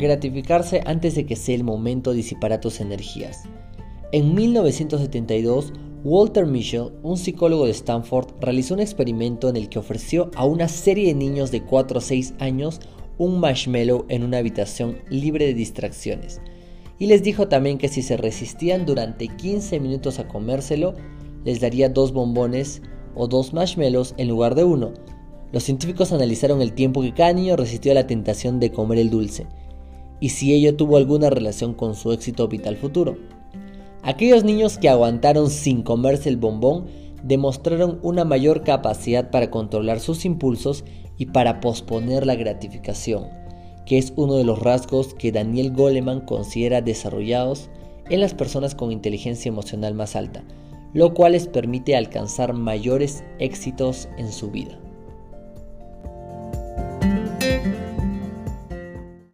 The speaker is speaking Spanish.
gratificarse antes de que sea el momento disipar tus energías. En 1972, Walter Mischel, un psicólogo de Stanford, realizó un experimento en el que ofreció a una serie de niños de 4 a 6 años un marshmallow en una habitación libre de distracciones. Y les dijo también que si se resistían durante 15 minutos a comérselo, les daría dos bombones o dos marshmallows en lugar de uno. Los científicos analizaron el tiempo que cada niño resistió a la tentación de comer el dulce y si ello tuvo alguna relación con su éxito vital futuro. Aquellos niños que aguantaron sin comerse el bombón demostraron una mayor capacidad para controlar sus impulsos y para posponer la gratificación, que es uno de los rasgos que Daniel Goleman considera desarrollados en las personas con inteligencia emocional más alta, lo cual les permite alcanzar mayores éxitos en su vida.